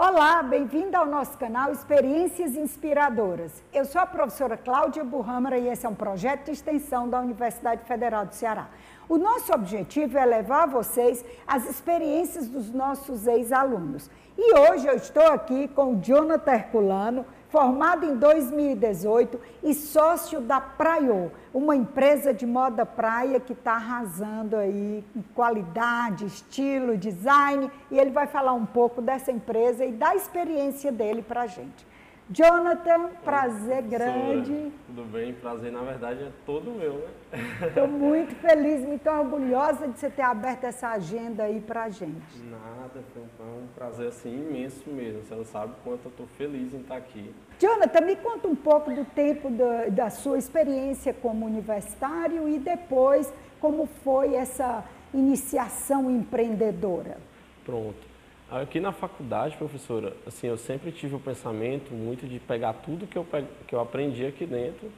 Olá, bem-vinda ao nosso canal Experiências Inspiradoras. Eu sou a professora Cláudia Burrâmara e esse é um projeto de extensão da Universidade Federal do Ceará. O nosso objetivo é levar a vocês as experiências dos nossos ex-alunos. E hoje eu estou aqui com o Jonathan Herculano, formado em 2018 e sócio da Praio, uma empresa de moda praia que está arrasando aí em qualidade, estilo, design, e ele vai falar um pouco dessa empresa e da experiência dele para a gente. Jonathan, prazer grande. Tudo bem? Prazer, na verdade, é todo meu, né? Estou muito feliz, muito orgulhosa de você ter aberto essa agenda aí para a gente. Nada, foi um prazer assim imenso mesmo. Você não sabe quanto eu estou feliz em estar aqui. Jonathan, me conta um pouco do tempo da, da sua experiência como universitário e depois como foi essa iniciação empreendedora. Pronto. Aqui na faculdade, professora, assim, eu sempre tive o pensamento muito de pegar tudo que eu, que eu aprendi aqui dentro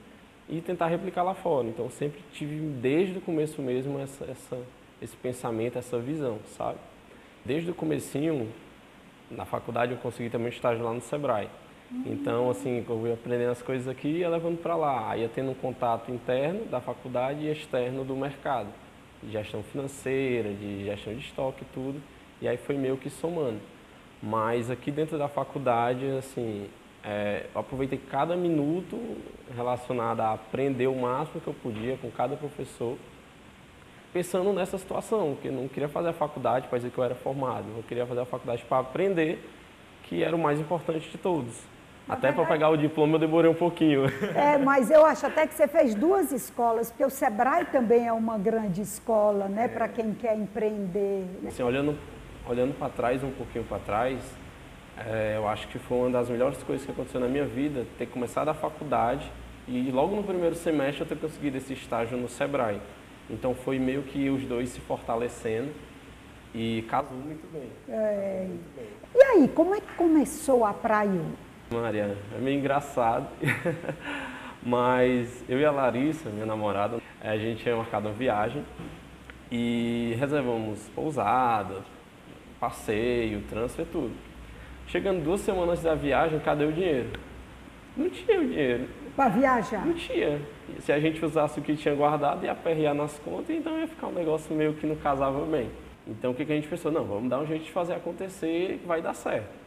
e tentar replicar lá fora. Então, sempre tive, desde o começo mesmo, essa, essa, esse pensamento, essa visão, sabe? Desde o comecinho, na faculdade, eu consegui também estágio lá no Sebrae. Então, assim, eu ia aprendendo as coisas aqui e ia levando para lá. Aí ia tendo um contato interno da faculdade e externo do mercado. De gestão financeira, de gestão de estoque, tudo. E aí foi meio que somando. Mas aqui dentro da faculdade, assim, é, eu aproveitei cada minuto relacionado a aprender o máximo que eu podia com cada professor, pensando nessa situação, que eu não queria fazer a faculdade para dizer que eu era formado, eu queria fazer a faculdade para aprender, que era o mais importante de todos. Até para pegar o diploma eu demorei um pouquinho. É, mas eu acho até que você fez duas escolas, porque o Sebrae também é uma grande escola, né, é. para quem quer empreender. Né? Assim, olhando olhando para trás, um pouquinho para trás, é, eu acho que foi uma das melhores coisas que aconteceu na minha vida, ter começado a faculdade e logo no primeiro semestre eu ter conseguido esse estágio no Sebrae. Então foi meio que os dois se fortalecendo e casou muito bem. É. Muito bem. E aí, como é que começou a Praia? Maria, é meio engraçado, mas eu e a Larissa, minha namorada, a gente tinha marcado uma viagem e reservamos pousada, passeio, transfer, tudo. Chegando duas semanas antes da viagem, cadê o dinheiro? Não tinha o dinheiro. Para viajar? Não tinha. Se a gente usasse o que tinha guardado, ia aperrear nas contas, então ia ficar um negócio meio que não casava bem. Então o que, que a gente pensou? Não, vamos dar um jeito de fazer acontecer que vai dar certo.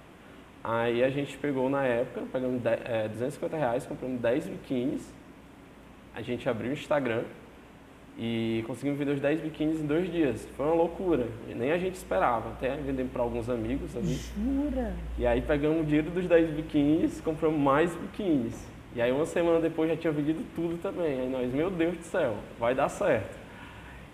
Aí a gente pegou na época, pegamos é, 250 reais, compramos 10 biquínis, a gente abriu o Instagram, e conseguimos vender os 10 biquínis em dois dias. Foi uma loucura. Nem a gente esperava. Até vendemos para alguns amigos ali. Jura? E aí pegamos o dinheiro dos 10 biquínis, compramos mais biquínis. E aí uma semana depois já tinha vendido tudo também. Aí nós, meu Deus do céu, vai dar certo.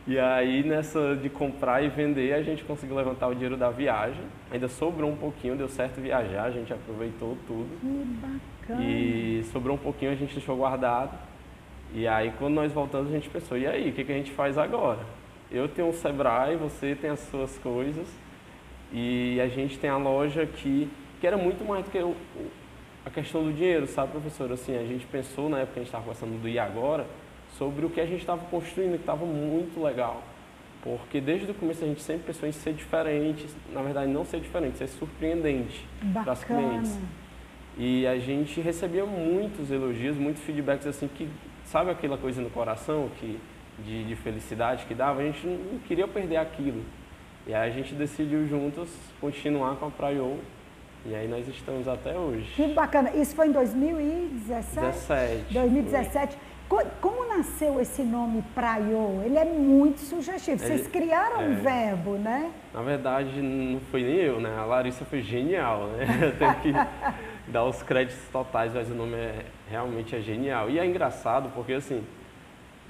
E aí nessa de comprar e vender, a gente conseguiu levantar o dinheiro da viagem. Ainda sobrou um pouquinho, deu certo viajar, a gente aproveitou tudo. Que bacana. E sobrou um pouquinho, a gente deixou guardado. E aí, quando nós voltamos, a gente pensou: e aí, o que, que a gente faz agora? Eu tenho um Sebrae, você tem as suas coisas, e a gente tem a loja aqui, que era muito mais do que o, a questão do dinheiro, sabe, professor? Assim, a gente pensou, na época que a gente estava conversando do e agora, sobre o que a gente estava construindo, que estava muito legal. Porque desde o começo a gente sempre pensou em ser diferente, na verdade não ser diferente, ser surpreendente para as clientes. E a gente recebia muitos elogios, muitos feedbacks assim que sabe aquela coisa no coração que, de, de felicidade que dava? A gente não queria perder aquilo. E aí a gente decidiu juntos continuar com a Praio e aí nós estamos até hoje. Que bacana. Isso foi em 2017? 17. 2017. Como nasceu esse nome Praio? Ele é muito sugestivo. Vocês criaram é, um verbo, né? Na verdade, não foi nem eu, né? A Larissa foi genial, né? Eu tenho que dar os créditos totais, mas o nome é, realmente é genial. E é engraçado porque, assim,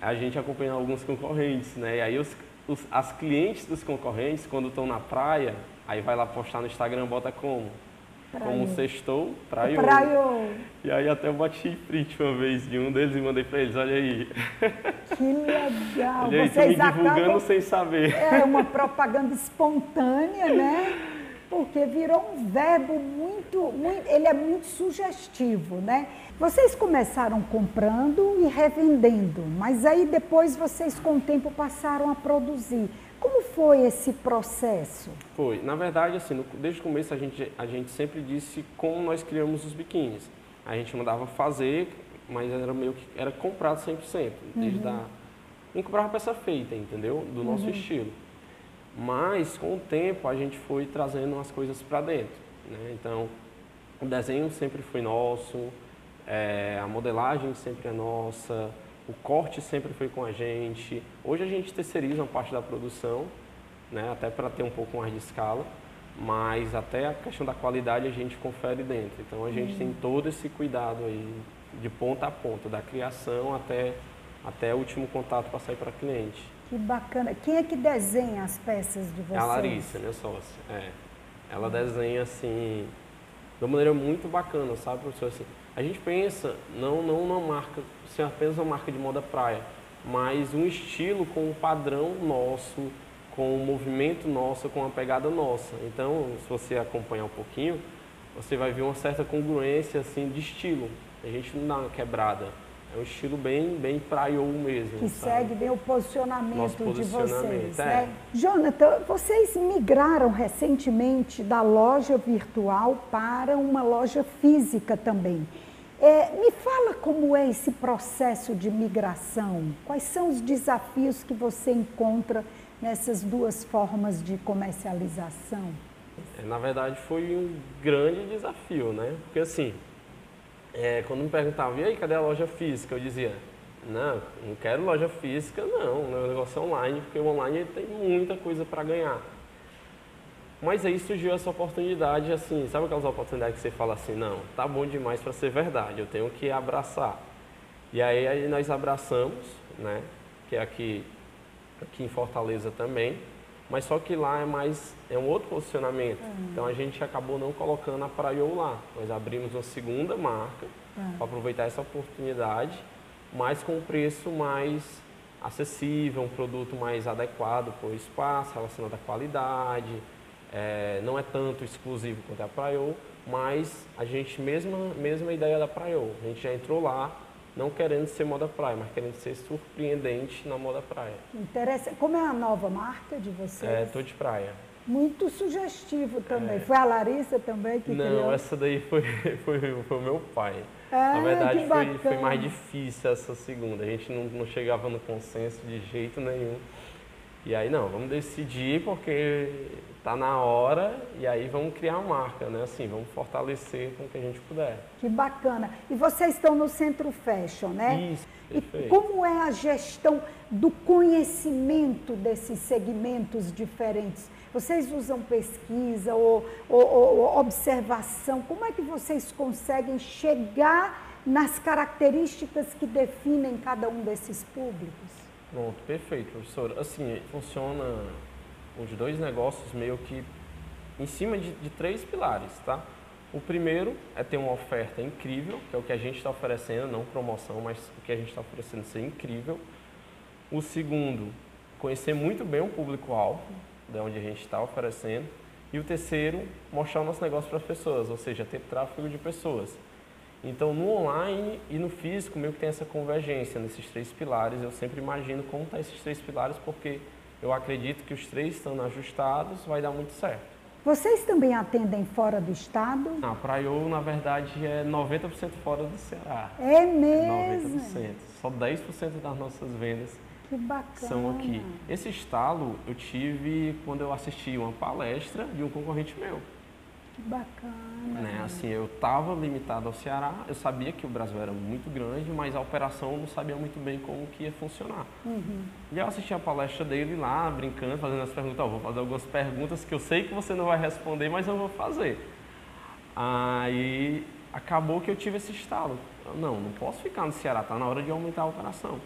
a gente acompanha alguns concorrentes, né? E aí os, os, as clientes dos concorrentes, quando estão na praia, aí vai lá postar no Instagram, bota como? Como sextou, praiou. praiou. E aí até eu bati print uma vez de um deles e mandei para eles, olha aí. Que legal. olha aí, Vocês me divulgando acabam... sem saber. É uma propaganda espontânea, né? Porque virou um verbo muito, muito, ele é muito sugestivo, né? Vocês começaram comprando e revendendo, mas aí depois vocês com o tempo passaram a produzir. Como foi esse processo? Foi. Na verdade, assim, no, desde o começo a gente, a gente sempre disse como nós criamos os biquínis. A gente mandava fazer, mas era meio que era comprado 100%. Desde uhum. da, não comprava peça feita, entendeu? Do nosso uhum. estilo. Mas, com o tempo, a gente foi trazendo as coisas para dentro. Né? Então, o desenho sempre foi nosso, é, a modelagem sempre é nossa, o corte sempre foi com a gente. Hoje a gente terceiriza uma parte da produção, né, até para ter um pouco mais de escala, mas até a questão da qualidade a gente confere dentro. Então a gente tem uhum. todo esse cuidado aí, de ponta a ponta, da criação até, até o último contato para sair para cliente. Que bacana. Quem é que desenha as peças de vocês? É a Larissa, minha sócia. É. Ela desenha assim, de uma maneira muito bacana, sabe, professor? Assim, a gente pensa não, não uma marca, ser apenas uma marca de moda praia, mas um estilo com um padrão nosso, com um movimento nosso, com uma pegada nossa. Então, se você acompanhar um pouquinho, você vai ver uma certa congruência assim de estilo. A gente não dá uma quebrada. É um estilo bem, bem praio mesmo. Que sabe? segue bem o posicionamento, posicionamento de vocês. É. Né? Jonathan, vocês migraram recentemente da loja virtual para uma loja física também. É, me fala como é esse processo de migração. Quais são os desafios que você encontra nessas duas formas de comercialização? É, na verdade, foi um grande desafio, né? Porque assim, é, quando me perguntavam, e aí, cadê a loja física? Eu dizia, não, não quero loja física, não. O negócio é online, porque o online tem muita coisa para ganhar. Mas aí surgiu essa oportunidade, assim, sabe aquelas oportunidades que você fala assim, não, tá bom demais para ser verdade, eu tenho que abraçar. E aí, aí nós abraçamos, né, que é aqui, aqui em Fortaleza também, mas só que lá é mais, é um outro posicionamento. Uhum. Então a gente acabou não colocando a Praiou lá. Nós abrimos uma segunda marca uhum. para aproveitar essa oportunidade, mas com um preço mais acessível, um produto mais adequado para o espaço, relacionado à qualidade, é, não é tanto exclusivo quanto é a Praio, mas a gente, mesma, mesma ideia da Praio, a gente já entrou lá não querendo ser moda praia, mas querendo ser surpreendente na moda praia. Interessa. Como é a nova marca de vocês? É, tô de praia. Muito sugestivo também. É. Foi a Larissa também que Não, criou? essa daí foi, foi, foi o meu pai. É, Na verdade, foi, foi mais difícil essa segunda. A gente não, não chegava no consenso de jeito nenhum. E aí, não, vamos decidir porque tá na hora e aí vamos criar a marca, né? Assim, vamos fortalecer com o que a gente puder. Que bacana. E vocês estão no Centro Fashion, né? Isso. Perfeito. E como é a gestão do conhecimento desses segmentos diferentes? Vocês usam pesquisa ou, ou, ou observação? Como é que vocês conseguem chegar nas características que definem cada um desses públicos? Pronto, perfeito, professor. Assim, funciona os dois negócios meio que em cima de, de, três pilares, tá? O primeiro é ter uma oferta incrível, que é o que a gente está oferecendo, não promoção, mas o que a gente está oferecendo ser incrível. O segundo, conhecer muito bem o público-alvo, de onde a gente está oferecendo. E o terceiro, mostrar o nosso negócio para as pessoas, ou seja, ter tráfego de pessoas. Então, no online e no físico, meio que tem essa convergência nesses três pilares. Eu sempre imagino como estão tá esses três pilares, porque eu acredito que os três estando ajustados, vai dar muito certo. Vocês também atendem fora do estado? A Praiô, na verdade, é 90% fora do Ceará. É mesmo? 90%. Só 10% das nossas vendas são aqui. Esse estalo eu tive quando eu assisti uma palestra de um concorrente meu. Que bacana. Né? Assim, eu estava limitado ao Ceará, eu sabia que o Brasil era muito grande, mas a operação eu não sabia muito bem como que ia funcionar. Uhum. E eu assisti a palestra dele lá, brincando, fazendo as perguntas. Oh, vou fazer algumas perguntas que eu sei que você não vai responder, mas eu vou fazer. Aí acabou que eu tive esse estalo. Eu, não, não posso ficar no Ceará, está na hora de aumentar a operação.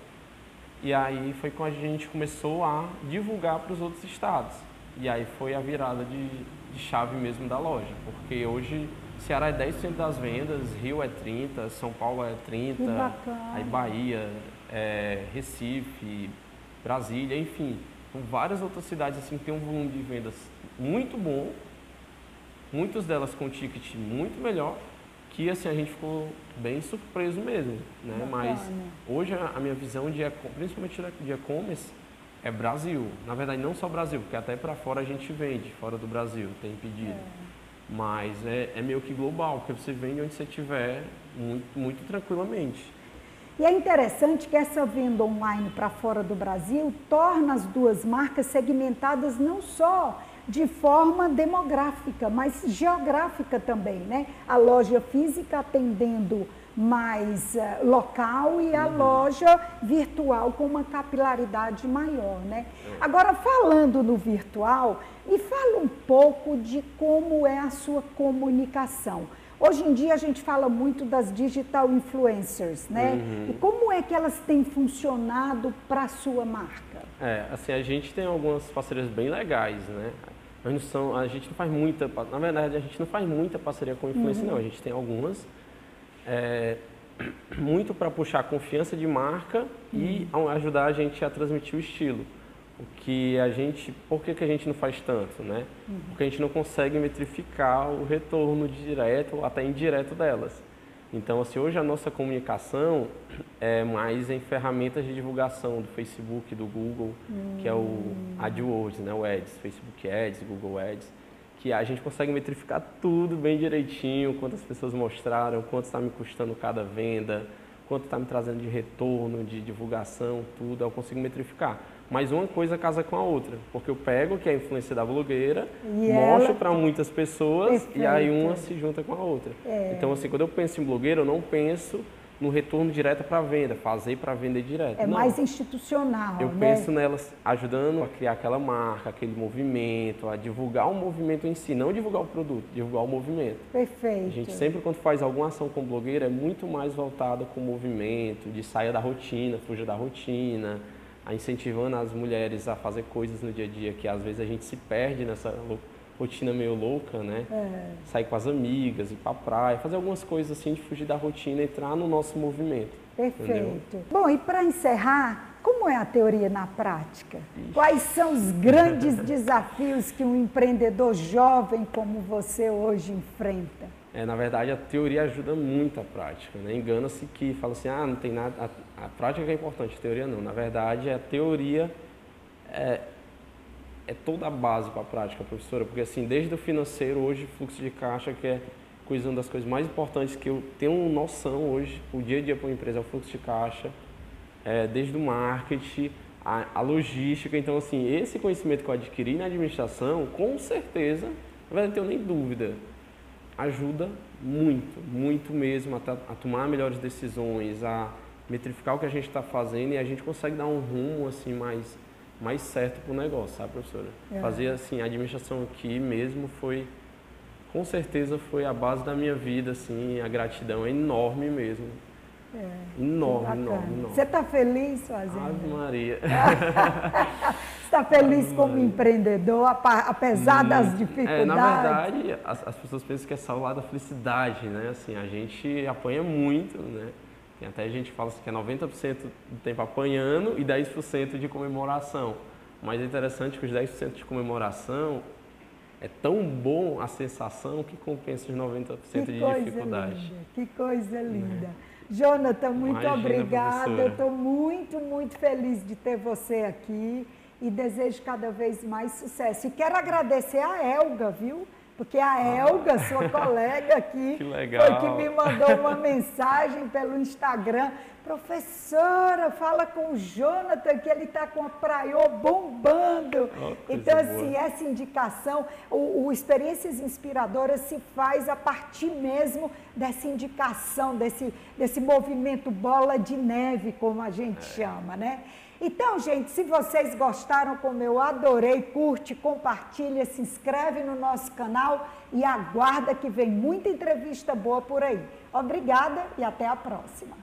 E aí foi quando a gente começou a divulgar para os outros estados. E aí foi a virada de, de chave mesmo da loja, porque hoje Ceará é 10% das vendas, Rio é 30%, São Paulo é 30%, aí Bahia, é, Recife, Brasília, enfim. Várias outras cidades assim que tem um volume de vendas muito bom, muitas delas com ticket muito melhor, que assim a gente ficou bem surpreso mesmo, né? Mas hoje a minha visão de principalmente de e-commerce é Brasil. Na verdade não só Brasil, porque até para fora a gente vende, fora do Brasil, tem pedido. É. Mas é, é meio que global, porque você vende onde você estiver muito, muito tranquilamente. E é interessante que essa venda online para fora do Brasil torna as duas marcas segmentadas não só de forma demográfica, mas geográfica também, né? A loja física atendendo mais uh, local e a uhum. loja virtual com uma capilaridade maior, né? É. Agora, falando no virtual, me fala um pouco de como é a sua comunicação. Hoje em dia a gente fala muito das digital influencers, né? Uhum. E como é que elas têm funcionado para a sua marca? É, assim, a gente tem algumas parcerias bem legais, né? A gente, são, a gente não faz muita, na verdade, a gente não faz muita parceria com influência, uhum. não. A gente tem algumas, é, muito para puxar a confiança de marca uhum. e ajudar a gente a transmitir o estilo. O que a gente, por que, que a gente não faz tanto, né? Uhum. Porque a gente não consegue metrificar o retorno direto ou até indireto delas. Então, assim, hoje a nossa comunicação é mais em ferramentas de divulgação do Facebook, do Google, hum. que é o hum. AdWords, né? O Ads, Facebook Ads, Google Ads, que a gente consegue metrificar tudo bem direitinho, quantas pessoas mostraram, quanto está me custando cada venda, quanto está me trazendo de retorno, de divulgação, tudo, eu consigo metrificar. Mas uma coisa casa com a outra, porque eu pego que é a influência da blogueira, e mostro para muitas pessoas Perfeito. e aí uma se junta com a outra. É. Então assim, quando eu penso em blogueira, eu não penso no retorno direto para a venda, fazer para vender direto. É não. mais institucional. Eu né? penso nelas ajudando a criar aquela marca, aquele movimento, a divulgar o movimento em si, não divulgar o produto, divulgar o movimento. Perfeito. A gente sempre, quando faz alguma ação com blogueira, é muito mais voltada com o movimento, de saia da rotina, fuja da rotina, a incentivando as mulheres a fazer coisas no dia a dia que às vezes a gente se perde nessa rotina meio louca, né? É. Sair com as amigas, ir pra praia, fazer algumas coisas assim de fugir da rotina, entrar no nosso movimento. Perfeito. Entendeu? Bom, e para encerrar, como é a teoria na prática? Ixi. Quais são os grandes desafios que um empreendedor jovem como você hoje enfrenta? É, na verdade, a teoria ajuda muito a prática. Né? Engana-se que fala assim, ah, não tem nada. A, a, prática é importante, a teoria não. Na verdade, a teoria é, é toda a base para a prática, professora, porque assim, desde o financeiro, hoje, fluxo de caixa, que é coisa, uma das coisas mais importantes que eu tenho noção hoje, o dia a dia para uma empresa é o fluxo de caixa, é, desde o marketing, a, a, logística. Então, assim, esse conhecimento que eu adquiri na administração, com certeza, não tenho nem dúvida, ajuda muito, muito mesmo a, a tomar melhores decisões, a metrificar o que a gente está fazendo e a gente consegue dar um rumo assim mais mais certo para o negócio, sabe, professora? É. Fazer assim, a administração aqui mesmo foi, com certeza foi a base da minha vida, assim, a gratidão é enorme mesmo. É, enorme, enorme, enorme. Você está feliz fazendo? Ave Maria. está feliz Ave como Maria. empreendedor, apesar hum, das dificuldades? É, na verdade, as, as, pessoas pensam que é só o lado da felicidade, né? Assim, a gente apanha muito, né? Tem até gente que fala assim que é 90% do tempo apanhando e 10% de comemoração. Mas é interessante que os 10% de comemoração é tão bom a sensação que compensa os 90% que de dificuldade. Linda, que coisa linda. É. Jonathan, muito Imagina, obrigada. Eu estou muito, muito feliz de ter você aqui e desejo cada vez mais sucesso. E quero agradecer a Elga, viu? Porque a Elga, sua colega aqui, que foi que me mandou uma mensagem pelo Instagram. Professora, fala com o Jonathan que ele está com a Praiô bombando. Oh, então, assim, boa. essa indicação, o, o, Experiências Inspiradoras se faz a partir mesmo dessa indicação, desse, desse movimento bola de neve, como a gente é. chama, né? Então, gente, se vocês gostaram, como eu adorei, curte, compartilha, se inscreve no nosso canal e aguarda que vem muita entrevista boa por aí. Obrigada e até a próxima.